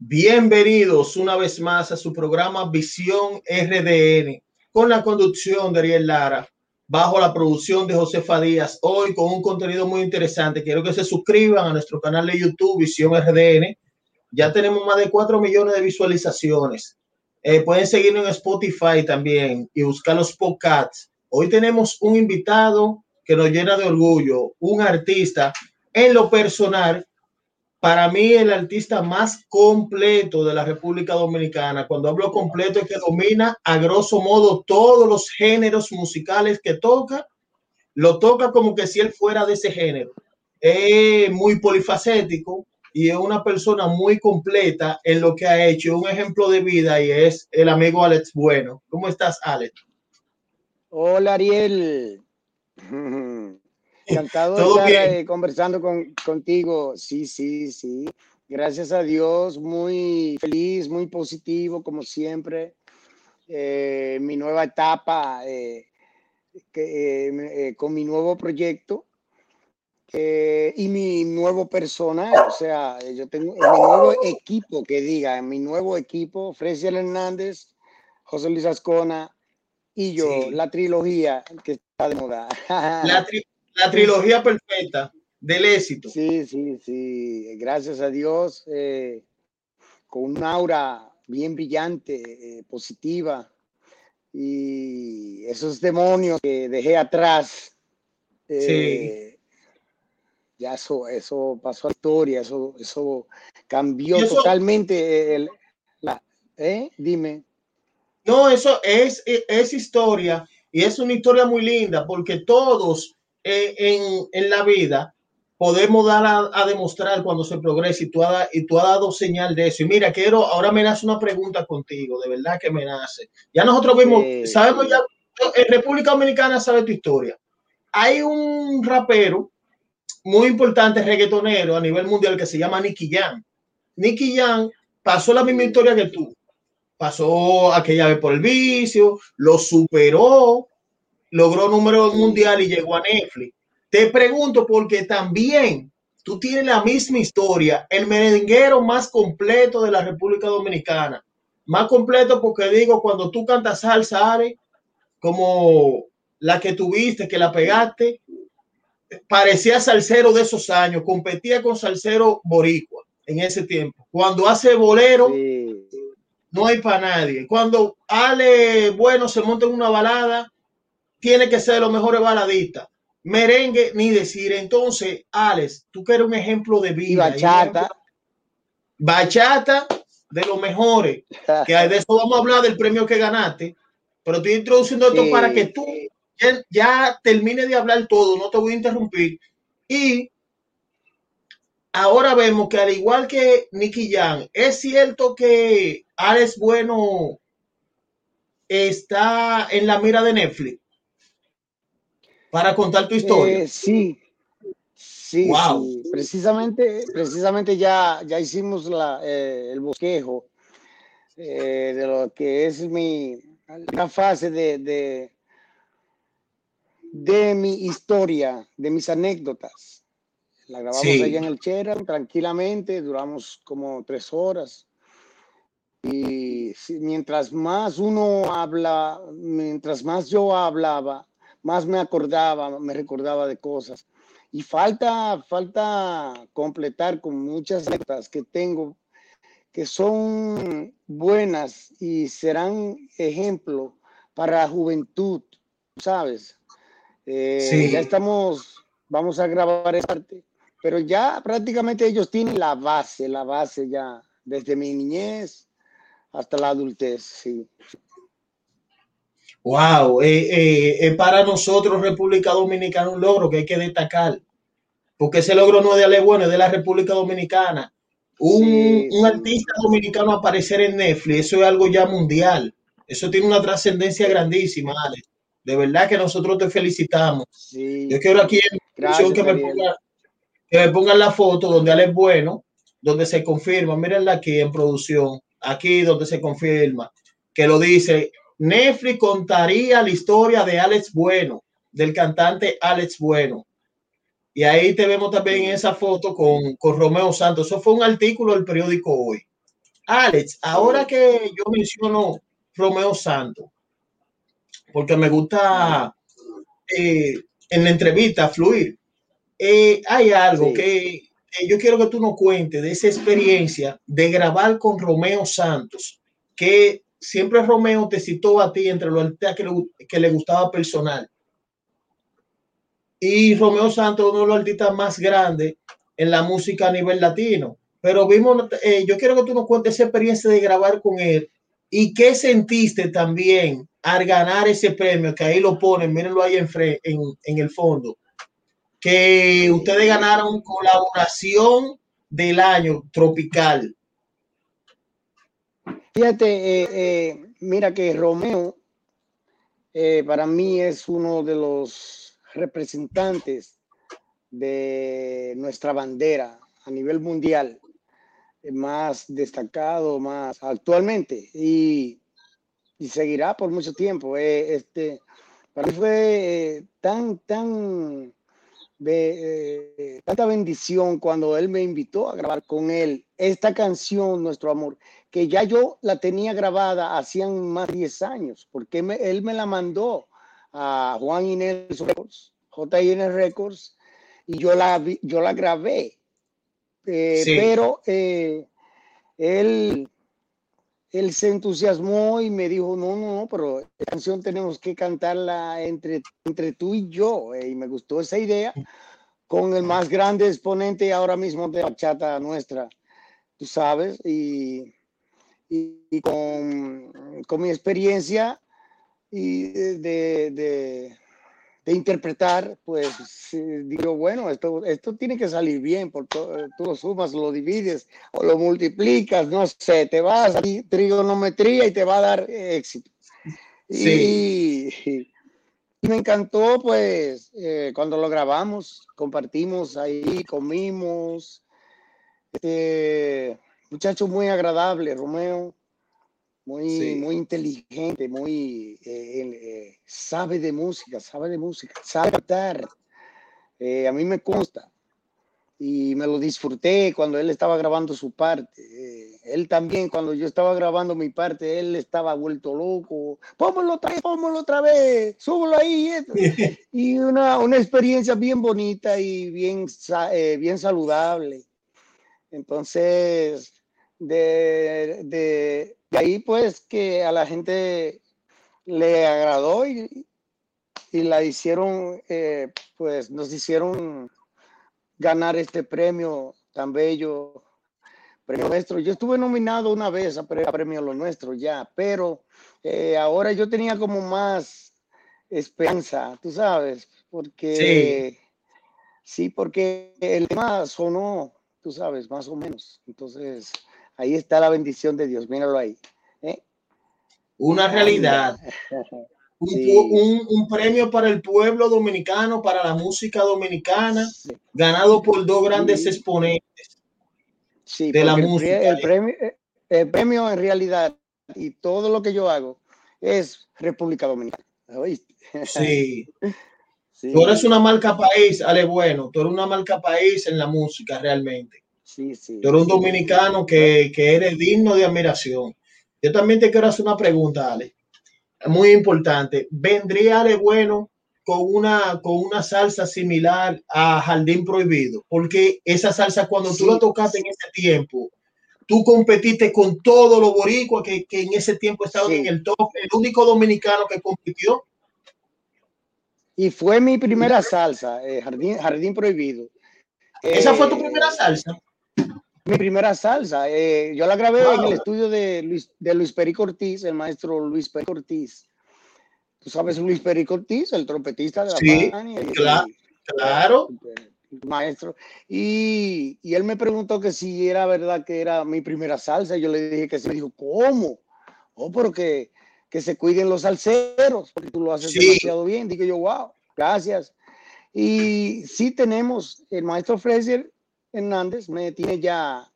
Bienvenidos una vez más a su programa Visión RDN con la conducción de Ariel Lara, bajo la producción de Josefa Díaz. Hoy con un contenido muy interesante. Quiero que se suscriban a nuestro canal de YouTube Visión RDN. Ya tenemos más de 4 millones de visualizaciones. Eh, pueden seguirnos en Spotify también y buscar los podcasts. Hoy tenemos un invitado que nos llena de orgullo, un artista en lo personal para mí el artista más completo de la República Dominicana. Cuando hablo completo es que domina a grosso modo todos los géneros musicales que toca, lo toca como que si él fuera de ese género. Es muy polifacético y es una persona muy completa en lo que ha hecho, un ejemplo de vida y es el amigo Alex Bueno. ¿Cómo estás, Alex? Hola, Ariel. Encantado de estar eh, conversando con, contigo. Sí, sí, sí. Gracias a Dios, muy feliz, muy positivo, como siempre. Eh, mi nueva etapa eh, con mi nuevo proyecto y mi nuevo personal. O sea, yo tengo mi nuevo equipo, que diga, mi nuevo equipo, Fresiel Hernández, José Luis Ascona y yo, la trilogía que está de moda. La, la trilogía perfecta del éxito. Sí, sí, sí. Gracias a Dios, eh, con un aura bien brillante, eh, positiva. Y esos demonios que dejé atrás, eh, ya eso, eso pasó a la historia, eso, eso cambió totalmente. El, la, Dime. No, eso es, es historia y es una historia muy linda porque todos en, en, la vida podemos dar a, demostrar cuando se progresa y tú, has, y tú has dado señal de eso. Y mira, quiero, ahora me nace una pregunta contigo, de verdad que me nace. Ya nosotros vimos, sabemos ya, en República Dominicana sabe tu historia. Hay un rapero muy importante, reggaetonero a nivel mundial que se llama Nicky Jam. Nicky Jam pasó la misma historia que tú. Pasó aquella vez por el vicio, lo superó, logró número mundial y llegó a Netflix. Te pregunto porque también tú tienes la misma historia, el merenguero más completo de la República Dominicana. Más completo porque digo, cuando tú cantas salsa, como la que tuviste, que la pegaste, parecía salsero de esos años, competía con salsero boricua en ese tiempo. Cuando hace bolero, no hay para nadie. Cuando Ale, bueno, se monta en una balada, tiene que ser de los mejores baladistas. Merengue, ni decir. Entonces, Alex, tú que eres un ejemplo de vida. bachata. Bachata de los mejores. Que de eso vamos a hablar del premio que ganaste. Pero estoy introduciendo esto para que tú ya, ya termine de hablar todo. No te voy a interrumpir. Y ahora vemos que al igual que Nicky Jan, es cierto que Alex Bueno está en la mira de Netflix para contar tu historia. Eh, sí, sí, Precisamente, precisamente ya, ya hicimos la, eh, el bosquejo eh, de lo que es mi la fase de, de, de, mi historia, de mis anécdotas. La grabamos allá en el Chera tranquilamente, duramos como tres horas. Y mientras más uno habla, mientras más yo hablaba, más me acordaba, me recordaba de cosas. Y falta, falta completar con muchas metas que tengo que son buenas y serán ejemplo para la juventud, ¿sabes? Eh, ya estamos, vamos a grabar esta parte, pero ya prácticamente ellos tienen la base, la base ya, desde mi niñez hasta la adultez, sí. Wow, eh, eh, es para nosotros República Dominicana un logro que hay que destacar, porque ese logro no es de Ale Bueno, es de la República Dominicana. Un, artista dominicano aparecer en Netflix, eso es algo ya mundial. Eso tiene una trascendencia grandísima, Ale. De verdad que nosotros te felicitamos. Yo quiero aquí en que, me ponga, que me pongan la foto donde Ale Bueno, donde se confirma, mírenla aquí en producción, aquí donde se confirma, que lo dice Netflix contaría la historia de Alex Bueno, del cantante Alex Bueno. Y ahí te vemos también en esa foto con, con Romeo Santos. Eso fue un artículo del periódico Hoy. Alex, ahora que yo menciono Romeo Santos, porque me gusta eh, en la entrevista fluir, eh, hay algo que yo quiero que tú nos cuentes de esa experiencia de grabar con Romeo Santos, que siempre Romeo te citó a ti entre los que le, que le gustaba personal. Y Romeo Santos, uno de los artistas más grandes en la música a nivel latino. Pero vimos, eh, yo quiero que tú nos cuentes esa experiencia de grabar con él y qué sentiste también al ganar ese premio, que ahí lo ponen, mírenlo ahí en, en el fondo, que ustedes ganaron colaboración del año tropical. Fíjate, eh, eh, mira que Romeo eh, para mí es uno de los representantes de nuestra bandera a nivel mundial más destacado, más actualmente y, y seguirá por mucho tiempo. este, para mí fue tan, tan de eh, tanta bendición cuando él me invitó a grabar con él esta canción, Nuestro Amor, que ya yo la tenía grabada hacían más de 10 años, porque él me la mandó a Juan Inés Records, JIN Records, y yo la, yo la grabé. Eh, pero eh, él él se entusiasmó y me dijo, no, no, no, pero la canción tenemos que cantarla entre, entre tú y yo. Eh, y me gustó esa idea con el más grande exponente ahora mismo de bachata nuestra, tú sabes, y, y, con, con, mi experiencia y de, de interpretar, pues digo, bueno, esto, esto tiene que salir bien, porque tú lo sumas, lo divides o lo multiplicas, no sé, te vas a trigonometría y te va a dar éxito. Sí. Y, me encantó, pues, eh, cuando lo grabamos, compartimos ahí, comimos. Este, muchacho muy agradable, Romeo muy, muy inteligente, muy eh, eh, sabe de música, sabe de música, sabe cantar. Eh, a mí me consta y me lo disfruté cuando él estaba grabando su parte. él también, cuando yo estaba grabando mi parte, él estaba vuelto loco. Póngalo otra vez, póngalo otra vez, súbelo ahí. y una, una, experiencia bien bonita y bien, bien saludable. Entonces, de, de, ahí pues que a la gente le agradó y, y la hicieron, eh, pues nos hicieron ganar este premio tan bello, premio nuestro. Yo estuve nominado una vez a, premio lo nuestro ya, pero eh, ahora yo tenía como más esperanza, tú sabes, porque sí. sí, porque el tema sonó, tú sabes, más o menos. Entonces, Ahí está la bendición de Dios, míralo ahí. ¿eh? Una realidad. Un, premio para el pueblo dominicano, para la música dominicana, ganado por dos grandes exponentes de la música. El premio, el premio en realidad y todo lo que yo hago es República Dominicana. Sí. sí. Tú eres una marca país, Ale Bueno, tú eres una marca país en la música realmente. Sí, sí. Tú eres un dominicano que, que eres digno de admiración. Yo también te quiero hacer una pregunta, Ale. Muy importante. ¿Vendría Ale Bueno con una, con una salsa similar a Jardín Prohibido? Porque esa salsa, cuando tú la tocaste en ese tiempo, tú competiste con todos los boricuas que, que, en ese tiempo estaban en el top, el único dominicano que compitió. Y fue mi primera salsa, eh, Jardín, Jardín Prohibido. ¿Esa fue tu eh, primera salsa? Mi primera salsa. Eh, yo la grabé en el estudio de Luis, de Luis Perico Ortiz, el maestro Luis Perico Ortiz. Tú sabes, Luis Perico Ortiz, el trompetista de la sí, claro, claro. maestro. Y, y, él me preguntó que si era verdad que era mi primera salsa. Yo le dije que sí. Me dijo, ¿cómo? Oh, porque que se cuiden los salseros, porque tú lo haces demasiado bien. Dije yo, wow, gracias. Y sí tenemos, el maestro Fraser Hernández me tiene ya,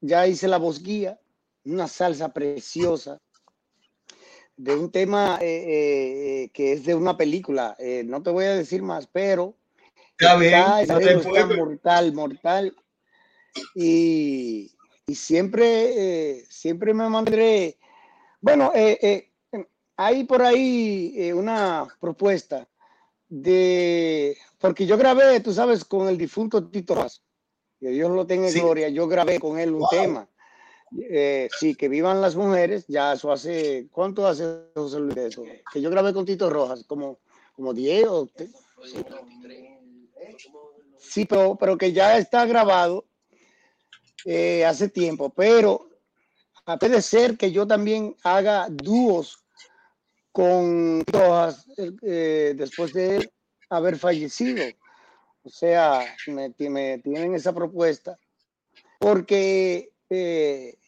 ya hice la voz guía, una salsa preciosa de un tema eh, eh, que es de una película. Eh, no te voy a decir más, pero está, está, mortal, mortal. Y, y siempre, eh, siempre me mantendré. Bueno, eh, hay por ahí una propuesta de, porque yo grabé, tú sabes, con el difunto Tito Rojas, que Dios lo tenga en gloria, yo grabé con él un tema. sí, que vivan las mujeres, ya eso hace, ¿cuánto hace José Luis eso? Que yo grabé con Tito Rojas, como, como 10 o... Sí, pero, pero que ya está grabado eh, hace tiempo, pero puede ser que yo también haga dúos con Rojas eh, después de haber fallecido. O sea, me, tienen esa propuesta porque eh,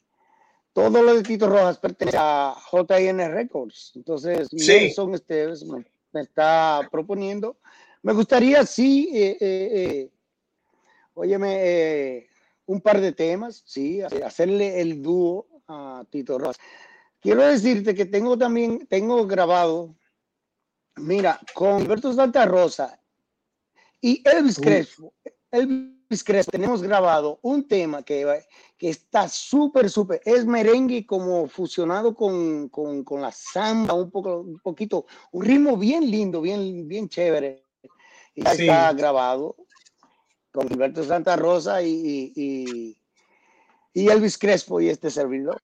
todo lo de Tito Rojas pertenece a JN Records. Entonces, Nelson Esteves me, está proponiendo. Me gustaría, sí, eh, óyeme, un par de temas, sí, hacerle el dúo a Tito Rojas. Quiero decirte que tengo también, tengo grabado, mira, con Alberto Santa Rosa y Elvis Crespo, Elvis Crespo, tenemos grabado un tema que, que está súper, súper, es merengue como fusionado con, con, con, la samba, un poco, un poquito, un ritmo bien lindo, bien, bien chévere. Y está grabado con Gilberto Santa Rosa y, y, y, Elvis Crespo y este servidor.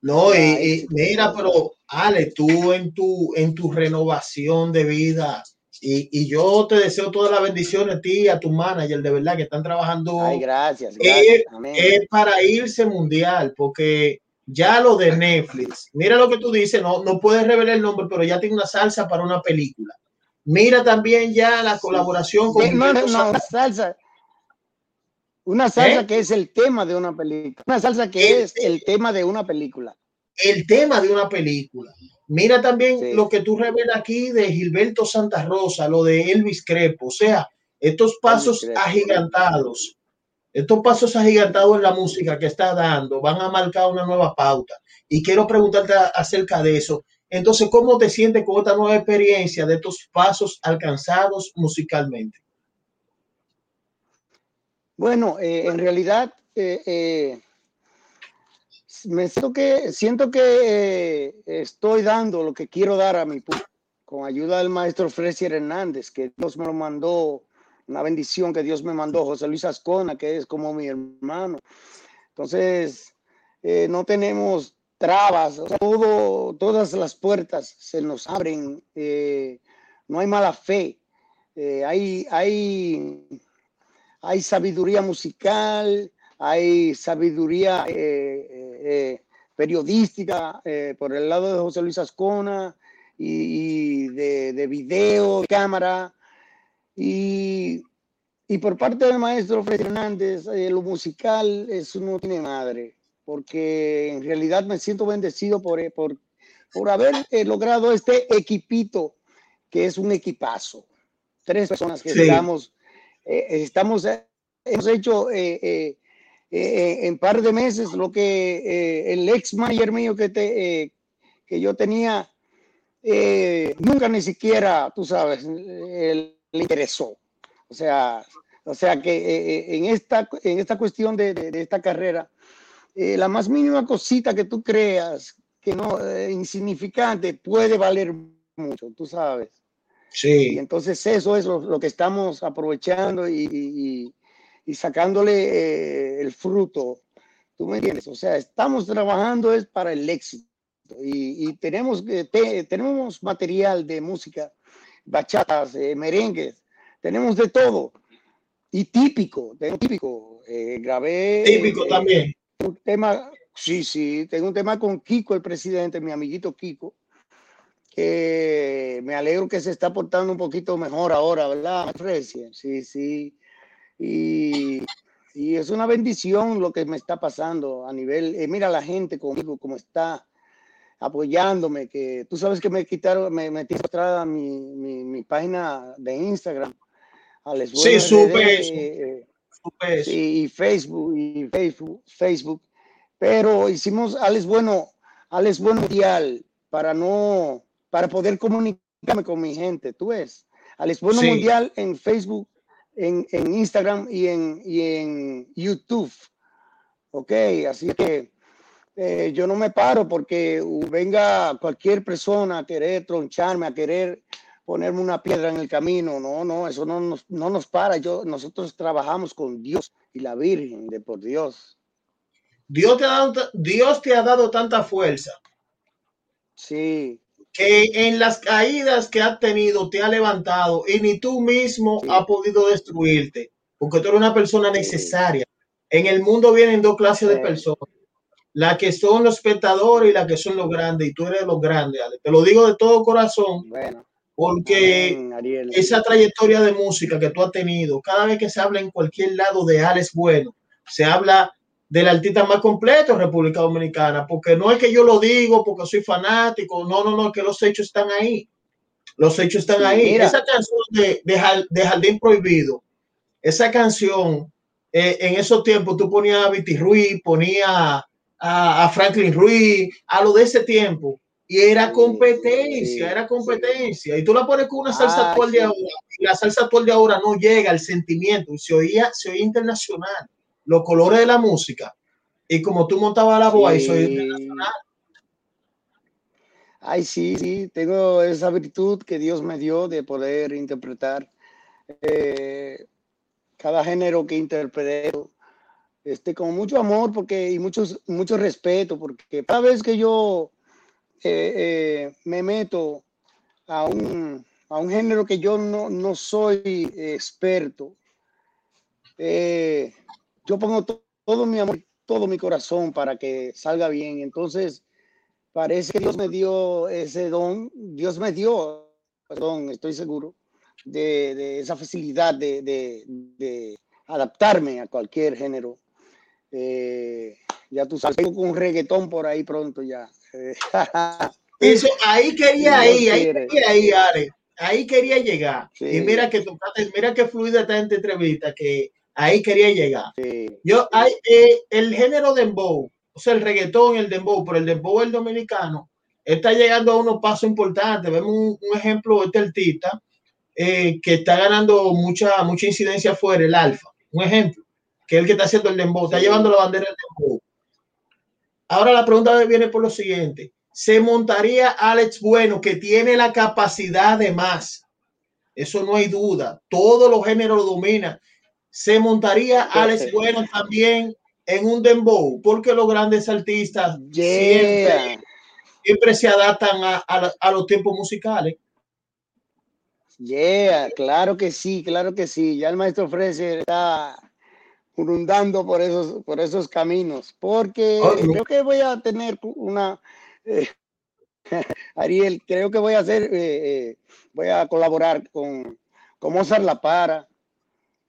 No, y, mira, pero Ale, tú en tu, en tu renovación de vida, y, yo te deseo toda la bendición a ti y a tu manager, de verdad, que están trabajando. Ay, gracias. gracias es, para irse mundial, porque ya lo de Netflix, mira lo que tú dices, no, no puedes revelar el nombre, pero ya tiene una salsa para una película. Mira también ya la colaboración con... No, no, una salsa. Una salsa ¿Eh? que es el tema de una película. Una salsa que es el tema de una película. El tema de una película. Mira también lo que tú revelas aquí de Gilberto Santa Rosa, lo de Elvis Crepo. O sea, estos pasos agigantados, estos pasos agigantados en la música que está dando van a marcar una nueva pauta. Y quiero preguntarte acerca de eso. Entonces, ¿cómo te sientes con esta nueva experiencia de estos pasos alcanzados musicalmente? Bueno, eh, en realidad eh, eh, me siento que, siento que estoy dando lo que quiero dar a mi público, con ayuda del maestro Fresier Hernández, que Dios me lo mandó, una bendición que Dios me mandó, José Luis Ascona, que es como mi hermano. Entonces, no tenemos trabas, todo, todas las puertas se nos abren, eh, no hay mala fe, eh, hay, hay, hay sabiduría musical, hay sabiduría eh, periodística por el lado de José Luis Ascona y, de, de, video, de cámara, y, y por parte del maestro Fred Hernández, lo musical, eso no tiene madre porque en realidad me siento bendecido por, eh, por, por haber eh, logrado este equipito, que es un equipazo. Tres personas que estamos, eh, estamos, hemos hecho en par de meses lo que el ex manager mío que, te, que yo tenía, nunca ni siquiera, tú sabes, le interesó. O sea, o sea que en, esta, en esta cuestión de, de esta carrera, eh, la más mínima cosita que tú creas que no eh, insignificante puede valer mucho, tú sabes. Sí. Y entonces eso es lo, que estamos aprovechando y, y, sacándole eh, el fruto. ¿Tú me entiendes? O sea, estamos trabajando es para el éxito y, tenemos, tenemos material de música, bachatas, merengues, tenemos de todo. Y típico, tengo típico. grabé. Típico también un tema, sí, sí, tengo un tema con Kiko, el presidente, mi amiguito Kiko, que me alegro que se está portando un poquito mejor ahora, ¿verdad? Sí, sí. Y, y es una bendición lo que me está pasando a nivel, eh, mira la gente conmigo, cómo está apoyándome, que tú sabes que me quitaron, me metí atrás mi, mi, mi página de Instagram. sí, supe y Facebook y Facebook, Facebook. Pero hicimos Alex Bueno, Alex Bueno Mundial para no, para poder comunicarme con mi gente, tú ves. Alex Bueno Mundial en Facebook, en, en, Instagram y en, y en YouTube. Ok, así que eh, yo no me paro porque venga cualquier persona a querer troncharme, a querer ponerme una piedra en el camino. No, no, eso no nos, no nos para. Yo, nosotros trabajamos con Dios y la Virgen de por Dios. Dios te ha dado, Dios te ha dado tanta fuerza. Sí. Que en las caídas que has tenido te ha levantado y ni tú mismo has podido destruirte, porque tú eres una persona necesaria. En el mundo vienen dos clases de personas la que son los espectadores y la que son los grandes, y tú eres los grandes, Te lo digo de todo corazón, porque esa trayectoria de música que tú has tenido, cada vez que se habla en cualquier lado de Alex Bueno, se habla del artista más completo en República Dominicana, porque no es que yo lo digo porque soy fanático, no, no, no, que los hechos están ahí. Los hechos están ahí. Esa canción de, de, Jardín Prohibido, esa canción, eh, en esos tiempos tú ponías a Viti Ruiz, ponías a, Franklin Ruiz, a lo de ese tiempo. Y era competencia, era competencia. Y tú la pones con una salsa actual de ahora, y la salsa actual de ahora no llega al sentimiento, se oía, se oía internacional, los colores de la música. Y como tú montabas la voz, y soy internacional. Ay, sí, sí, tengo esa virtud que Dios me dio de poder interpretar eh, cada género que interpreto este, con mucho amor porque, y muchos, mucho respeto, porque cada vez que yo eh, eh, me meto a un, a un, género que yo no, no soy experto, eh, yo pongo todo mi amor, todo mi corazón para que salga bien. Entonces, parece que Dios me dio ese don, Dios me dio, perdón, estoy seguro, de, de esa facilidad de, de, de adaptarme a cualquier género eh, ya tú sabes, tengo un reggaetón por ahí pronto ya. Eso, ahí quería ir, ahí quería ir, Ale. Ahí quería llegar. Y mira que tocaste, mira que fluida esta entrevista, que ahí quería llegar. Yo, hay, eh, el género dembow, o sea, el reggaetón, el dembow, pero el dembow el dominicano, está llegando a unos pasos importantes. Vemos un, ejemplo de este artista eh, que está ganando mucha, mucha incidencia afuera, el alfa. Un ejemplo que es el que está haciendo el dembow, está llevando la bandera del dembow. Ahora la pregunta viene por lo siguiente. ¿Se montaría Alex Bueno, que tiene la capacidad de más? Eso no hay duda. Todos los géneros lo domina. ¿Se montaría Alex Bueno también en un dembow? Porque los grandes artistas siempre, se adaptan a, los tiempos musicales. Yeah, claro que sí, claro que sí. Ya el maestro Freser está rondando por esos, por esos caminos, porque creo que voy a tener una, eh, Ariel, creo que voy a hacer, eh, eh, voy a colaborar con, con Mozart La Para.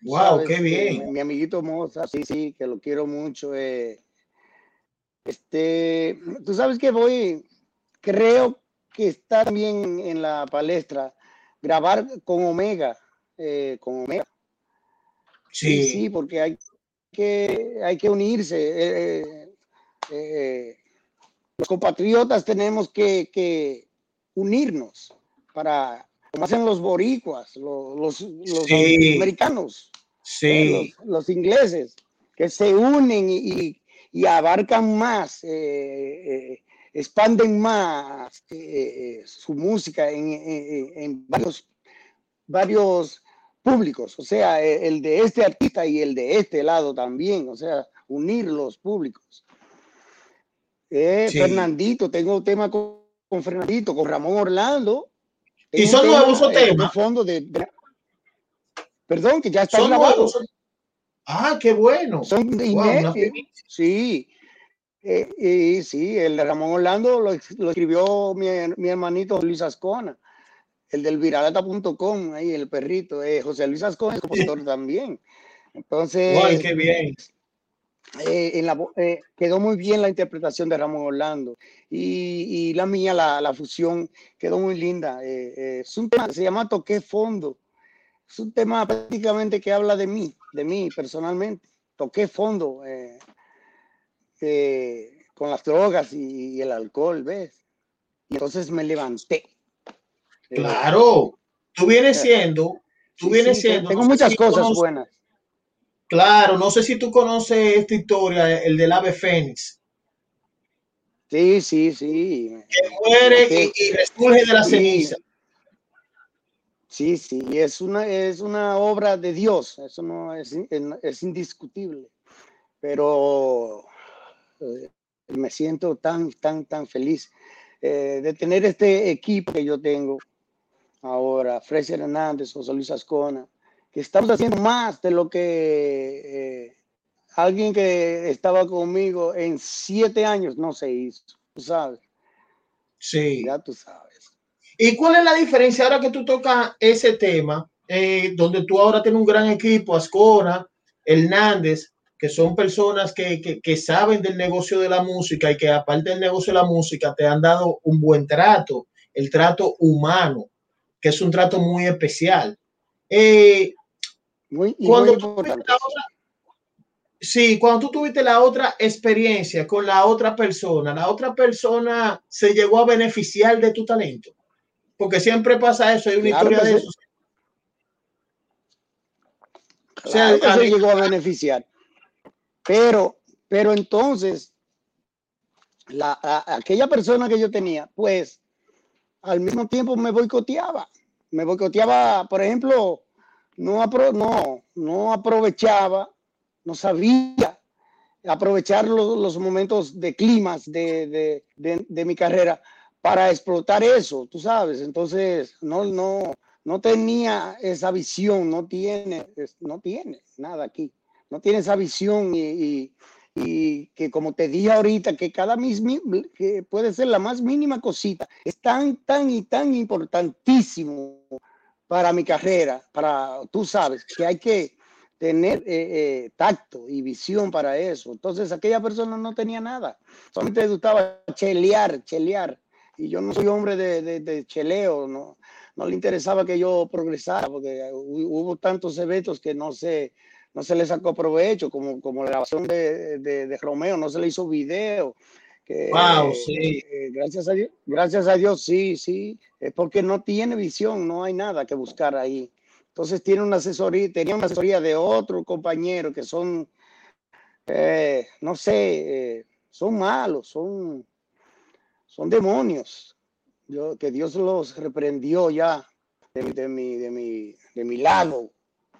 Wow, qué bien. Mi, amiguito Mozart, sí, sí, que lo quiero mucho. este, tú sabes que voy, creo que está también en la palestra grabar con Omega, con Omega. Sí. sí, porque hay que, hay que unirse. Eh, eh, eh, los compatriotas tenemos que, unirnos para, como hacen los boricuas, los, americanos, los, ingleses, que se unen y, abarcan más, expanden más su música en, en varios, varios públicos, o sea, e, el de este artista y el de este lado también, o sea, unir los públicos. Eh, Fernandito, tengo tema con, Fernandito, con Ramón Orlando. ¿Y son nuevos eh, temas? fondo de, perdón, que ya está grabado. Ah, qué bueno. Son sí. Eh, sí, el de Ramón Orlando lo, escribió mi, mi hermanito Luis Ascona el del viralata.com, ahí el perrito, eh, José Luis Ascón es compositor también. Entonces, qué bien. Eh, en la, eh, quedó muy bien la interpretación de Ramón Orlando y, y la mía, la, la, fusión, quedó muy linda. es un tema, se llama Toqué Fondo. Es un tema prácticamente que habla de mí, de mí personalmente. Toqué fondo con las drogas y, y el alcohol, ¿ves? Y entonces me levanté Claro, tú vienes siendo, tú vienes siendo. Tengo muchas cosas buenas. Claro, no sé si tú conoces esta historia, el del ave fénix. Sí, sí, sí. Que muere y, resurge de la ceniza. Sí, sí, es una, es una obra de Dios, eso no es, es indiscutible. Pero eh, me siento tan, tan, tan feliz eh, de tener este equipo que yo tengo ahora, Fraser Hernández, José Luis Ascona, que estamos haciendo más de lo que eh, alguien que estaba conmigo en siete años no se hizo, tú sabes. Sí. Ya tú sabes. ¿Y cuál es la diferencia ahora que tú tocas ese tema, eh, donde tú ahora tienes un gran equipo, Ascona, Hernández, que son personas que, que, que, saben del negocio de la música y que aparte del negocio de la música te han dado un buen trato, el trato humano, que es un trato muy especial. Eh, muy, cuando sí, cuando tú tuviste la otra experiencia con la otra persona, la otra persona se llegó a beneficiar de tu talento. Porque siempre pasa eso, hay una historia de eso. o sea, se llegó a beneficiar. Pero, pero entonces, la, aquella persona que yo tenía, pues, al mismo tiempo me boicoteaba. Me boicoteaba, por ejemplo, no, no, no aprovechaba, no sabía aprovechar los, momentos de climas de, mi carrera para explotar eso, tú sabes. Entonces, no, no, no tenía esa visión, no tiene, no tiene nada aquí, no tiene esa visión y, y, que como te dije ahorita, que cada mismo, que puede ser la más mínima cosita, es tan, tan y tan importantísimo para mi carrera, para, tú sabes, que hay que tener eh, eh, tacto y visión para eso. Entonces aquella persona no tenía nada, solamente le gustaba chelear, chelear. Y yo no soy hombre de, de, cheleo, no, no le interesaba que yo progresara, porque hubo tantos eventos que no se, no se le sacó provecho, como, como la grabación de, de, de Romeo, no se le hizo video, wow, sí. Eh, gracias, a Dios, gracias a Dios, sí, sí, es porque no tiene visión, no hay nada que buscar ahí. Entonces tiene una asesoría, tenía una asesoría de otro compañero que son, eh, no sé, eh, son malos, son, son demonios. Yo, que Dios los reprendió ya de, de, mi, de, mi, de mi lado.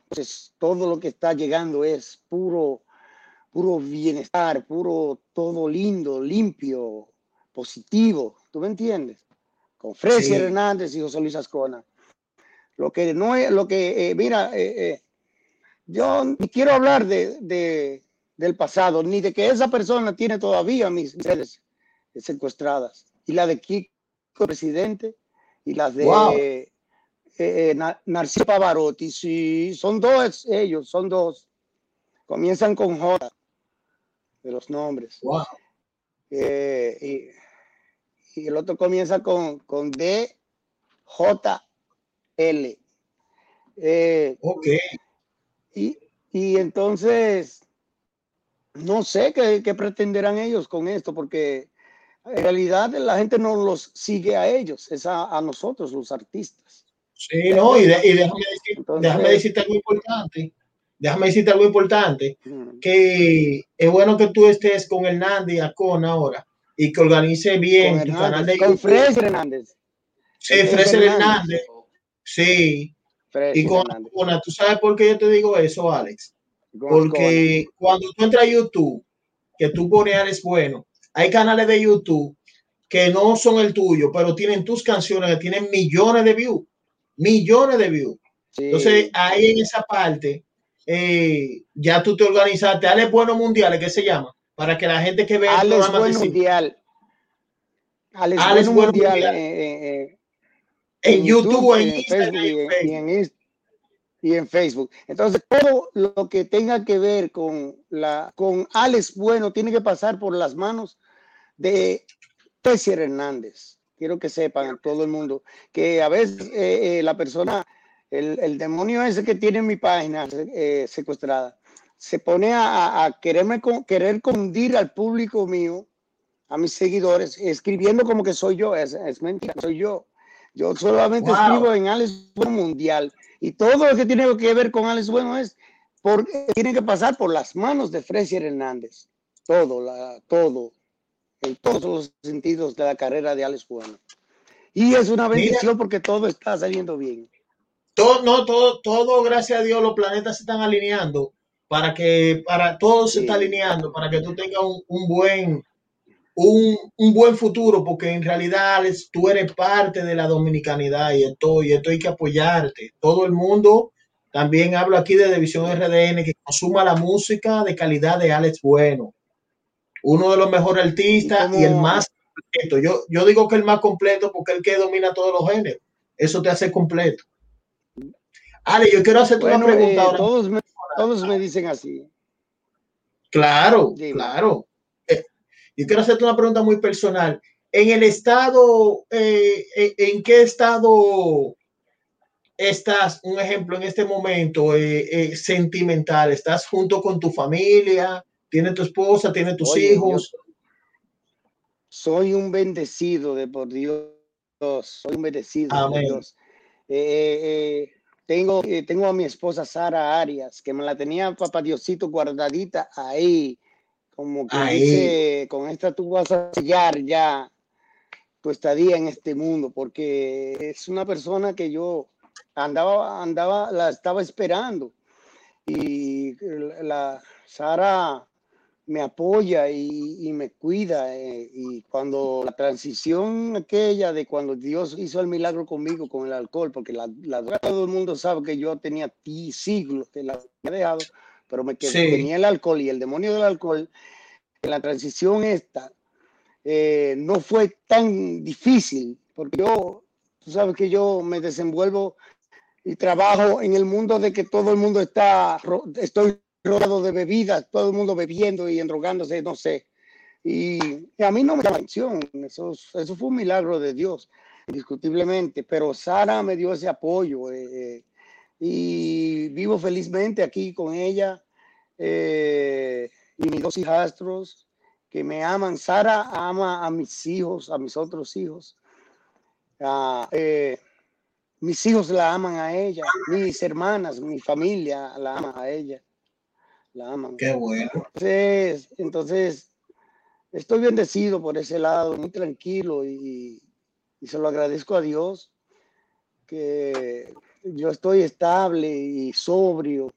Entonces todo lo que está llegando es puro puro bienestar, puro todo lindo, limpio, positivo. ¿Tú me entiendes? Con Fresia Hernández y José Luis Ascona. Lo que no es, lo que, eh, mira, eh, eh, yo ni quiero hablar de, del pasado, ni de que esa persona tiene todavía mis secuestradas. Y la de Kiko, presidente, y las de Narciso Pavarotti. Sí, son dos ellos, son dos. Comienzan con J de los nombres. Eh, y, el otro comienza con, con D, J, L. Eh, ok. Y, entonces, no sé qué, pretenderán ellos con esto, porque en realidad la gente no los sigue a ellos, es a, nosotros, los artistas. Sí, no, y, déjame, déjame decirte algo importante déjame decirte algo importante, que es bueno que tú estés con Hernández y Acon ahora y que organice bien tu canal de con Fraser Hernández. Sí, Fraser Hernández. Sí. y con Acona, ¿tú sabes por qué yo te digo eso, Alex? Porque cuando tú entras a YouTube, que tú pones Alex Bueno, hay canales de YouTube que no son el tuyo, pero tienen tus canciones que tienen millones de views, millones de views. Entonces, ahí en esa parte, eh, ya tú te organizaste, Alex Bueno Mundial, ¿qué se llama? Para que la gente que ve el programa Bueno Mundial. Alex, Bueno, Mundial. Eh, eh, en, YouTube, en, Facebook, y, en, Facebook. Entonces, todo lo que tenga que ver con, la, con Alex Bueno tiene que pasar por las manos de Tessier Hernández. Quiero que sepan todo el mundo que a veces la persona el, demonio ese que tiene mi página eh, secuestrada se pone a, quererme querer confundir al público mío, a mis seguidores, escribiendo como que soy yo. Es, mentira, soy yo. Yo solamente escribo en Alex Bueno Mundial. Y todo lo que tiene que ver con Alex Bueno es por, tiene que pasar por las manos de Fresier Hernández. Todo, la, todo, en todos los sentidos de la carrera de Alex Bueno. Y es una bendición porque todo está saliendo bien. Todo, no, todo, todo, gracias a Dios, los planetas se están alineando para que, para todo se está alineando, para que tú tengas un, buen, un, un, buen futuro, porque en realidad Alex, tú eres parte de la dominicanidad y esto, y esto hay que apoyarte. Todo el mundo, también hablo aquí de División RDN, que consuma la música de calidad de Alex Bueno, uno de los mejores artistas y, el más completo. Yo, yo digo que el más completo porque el que domina todos los géneros. Eso te hace completo. Ale, yo quiero hacerte una pregunta eh, Todos me, todos me dicen así. Claro, claro. Eh, yo quiero hacerte una pregunta muy personal. En el estado, eh, ¿en qué estado estás, un ejemplo, en este momento sentimental? ¿Estás junto con tu familia? ¿Tiene tu esposa? ¿Tiene tus hijos? soy un bendecido de por Dios. Soy un bendecido de Dios. Eh, tengo, eh, tengo a mi esposa Sara Arias, que me la tenía papá Diosito guardadita ahí, como que dice, con esta tú vas a sellar ya tu estadía en este mundo, porque es una persona que yo andaba, andaba, la estaba esperando. Y la Sara me apoya y, me cuida. Eh, y cuando la transición aquella de cuando Dios hizo el milagro conmigo con el alcohol, porque la, todo el mundo sabe que yo tenía siglos que la había dejado, pero me quedé, tenía el alcohol y el demonio del alcohol, en la transición esta eh, no fue tan difícil, porque yo, tú sabes que yo me desenvuelvo y trabajo en el mundo de que todo el mundo está, estoy rodeado de bebidas, todo el mundo bebiendo y endrogándose, no sé. Y, a mí no me llama atención, eso, eso fue un milagro de Dios, indiscutiblemente, pero Sara me dio ese apoyo eh, eh, y vivo felizmente aquí con ella eh, y mis dos hijastros que me aman. Sara ama a mis hijos, a mis otros hijos. Ah, mis hijos la aman a ella, mis hermanas, mi familia la ama a ella la aman. Qué bueno. Entonces, entonces, estoy bendecido por ese lado, muy tranquilo y, se lo agradezco a Dios que yo estoy estable y sobrio,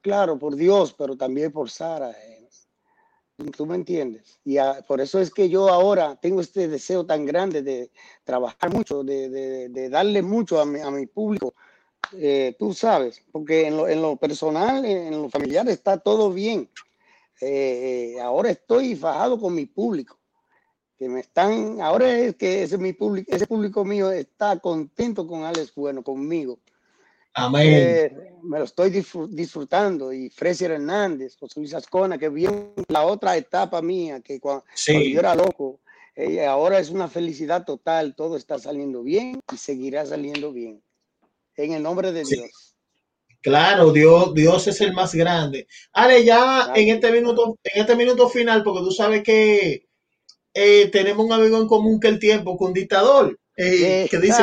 claro, por Dios, pero también por Sara. Eh. Tú me entiendes. Y por eso es que yo ahora tengo este deseo tan grande de trabajar mucho, de, darle mucho a a mi público, eh, tú sabes, porque en lo, en lo, personal, en lo familiar está todo bien. Eh, eh, ahora estoy fajado con mi público, que me están, ahora es que ese, mi público, ese público mío está contento con Alex Bueno, conmigo. Amén. me lo estoy disfrutando y Fresier Hernández, José Luis Ascona, que vio la otra etapa mía, que cuando, yo era loco, ahora es una felicidad total, todo está saliendo bien y seguirá saliendo bien en el nombre de Dios. Claro, Dios, Dios es el más grande. Ale, ya en este minuto, en este minuto final, porque tú sabes que eh, tenemos un amigo en común que el tiempo, con un dictador, eh, que dice,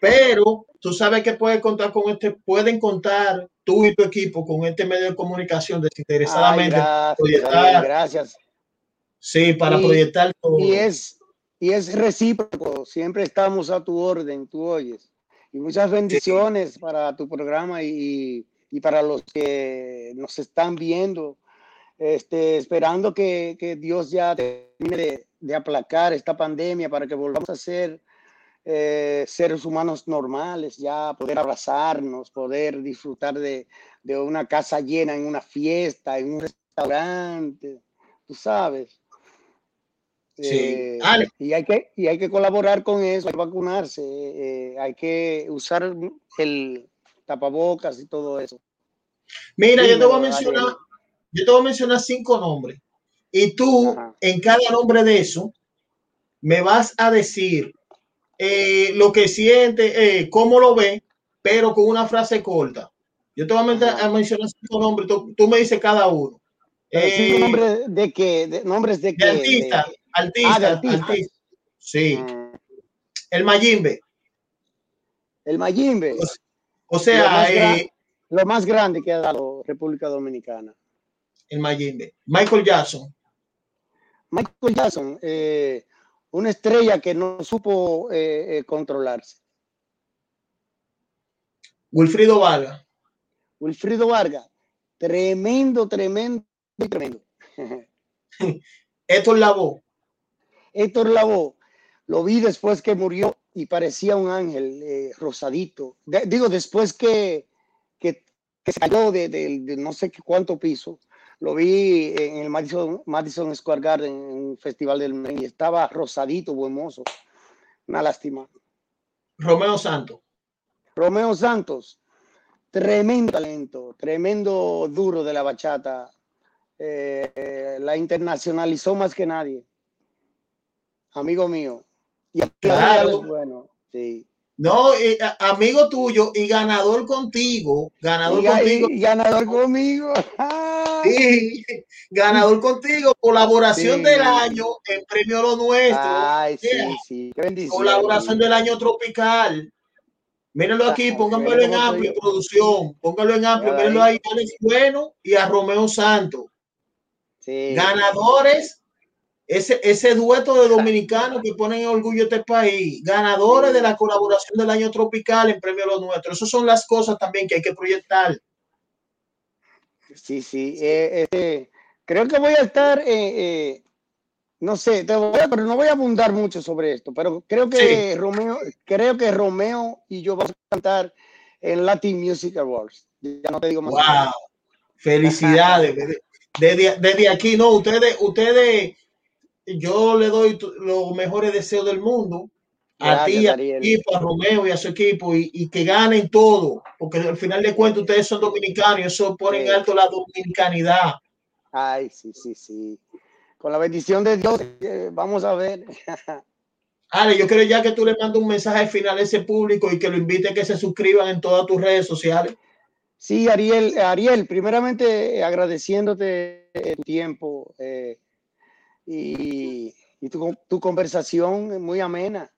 pero tú sabes que puedes contar con este, pueden contar tú y tu equipo con este medio de comunicación desinteresadamente. gracias, gracias. Sí, para proyectar todo. Y es, y es recíproco, siempre estamos a tu orden, tú oyes. Y muchas bendiciones para tu programa y, y, para los que nos están viendo. Este, esperando que, que Dios ya termine de, de, aplacar esta pandemia para que volvamos a ser eh, seres humanos normales, ya poder abrazarnos, poder disfrutar de, de una casa llena en una fiesta, en un restaurante, tú sabes. Eh, y, hay que, y hay que colaborar con eso, hay que vacunarse, eh, hay que usar el tapabocas y todo eso. Mira, yo te voy a mencionar, yo te voy a mencionar cinco nombres. Y tú, en cada nombre de eso, me vas a decir eh, lo que siente, cómo lo ve, pero con una frase corta. Yo te voy a, mencionar cinco nombres, tú, me dices cada uno. ¿Cinco nombres de qué? De, ¿Nombres de, qué? Artista, Artista, ah, Sí. Mm. El Mayimbe. El Mayimbe. O, sea, eh, lo más grande que ha dado República Dominicana. El Mayimbe. Michael Jackson. Michael Jackson, eh, una estrella que no supo eh, eh, controlarse. Wilfrido Vargas. Wilfrido Vargas, tremendo, tremendo, tremendo. Héctor Lavoe. Héctor Lavoe, lo vi después que murió y parecía un ángel rosadito. digo, después que, que, salió de, de, no sé cuánto piso, lo vi en el Madison, Madison Square Garden, en un festival del y estaba rosadito, buen mozo. Una lástima. Romeo Santos. Romeo Santos, tremendo talento, tremendo duro de la bachata. Eh, la internacionalizó más que nadie. Amigo mío. Y claro. bueno, sí. No, amigo tuyo y ganador contigo. Ganador contigo. Y ganador conmigo. Sí, ganador contigo, colaboración del año en Premio Lo Nuestro. Ay, sí, sí. Colaboración del año tropical. Mírenlo aquí, pónganmelo en amplio, producción. Pónganlo en amplio, mírenlo ahí Alex Bueno y a Romeo Santos. Ganadores, ese, ese dueto de dominicanos que ponen en orgullo este país, ganadores de la colaboración del año tropical en Premio Lo Nuestro. Esas son las cosas también que hay que proyectar. Sí, sí. Eh, este, creo que voy a estar, eh, eh, no sé, pero no voy a abundar mucho sobre esto, pero creo que Romeo, creo que Romeo y yo vamos a cantar en Latin Music Awards. Ya no te digo más. Wow. Felicidades. desde, desde, aquí, no, ustedes, ustedes, yo le doy los mejores deseos del mundo a ti, a tu equipo, a Romeo y a su equipo y, que ganen todo, porque al final de cuentas ustedes son dominicanos y eso pone en alto la dominicanidad. Ay, sí, sí, sí. Con la bendición de Dios, eh, vamos a ver. Ale, yo quiero ya que tú le mandes un mensaje al final a ese público y que lo invite a que se suscriban en todas tus redes sociales. Sí, Ariel, Ariel, primeramente agradeciéndote el tiempo eh, y, tu, tu, conversación muy amena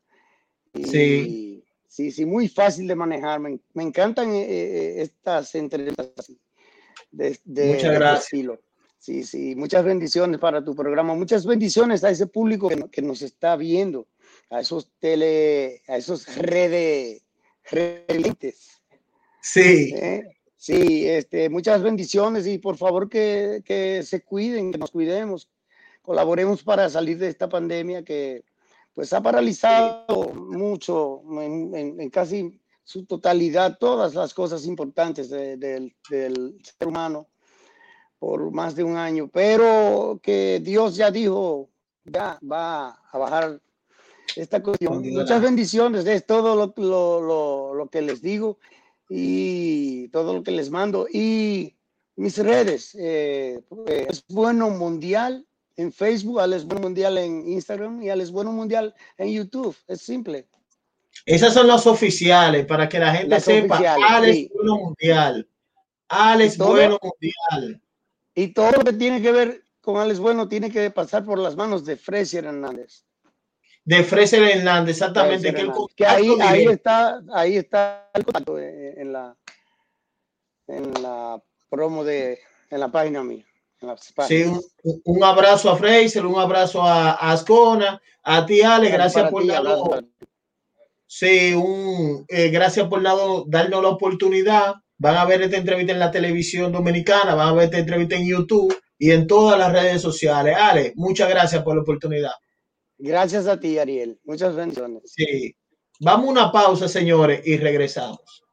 sí. Sí, sí, muy fácil de manejar. Me, encantan eh, eh, estas entrevistas de, de, Muchas gracias. Sí, sí, muchas bendiciones para tu programa. Muchas bendiciones a ese público que, nos está viendo, a esos tele, a esos redes, redes. Sí. ¿Eh? Sí, este, muchas bendiciones y por favor que, que se cuiden, que nos cuidemos, colaboremos para salir de esta pandemia que, pues ha paralizado mucho, en, casi su totalidad, todas las cosas importantes del ser humano por más de un año, pero que Dios ya dijo, ya va a bajar esta cuestión. Muchas bendiciones, es todo lo, que les digo y todo lo que les mando. Y mis redes, eh, es bueno mundial en Facebook, Alex Bueno Mundial en Instagram y Alex Bueno Mundial en YouTube. Es simple. Esas son las oficiales para que la gente sepa. Alex Bueno Mundial. Alex Bueno Mundial. Y todo lo que tiene que ver con Alex Bueno tiene que pasar por las manos de Freser Hernández. De Freser Hernández, exactamente. que, ahí, ahí, está, ahí está el contacto en la, en la promo de, en la página mía. Sí, un, abrazo a Fraser, un abrazo a, Ascona, a ti Ale, gracias por darnos, sí, un, eh, gracias por darnos la oportunidad. Van a ver esta entrevista en la televisión dominicana, van a ver esta entrevista en YouTube y en todas las redes sociales. Ale, muchas gracias por la oportunidad. Gracias a ti, Ariel. Muchas bendiciones. Sí. Vamos a una pausa, señores, y regresamos.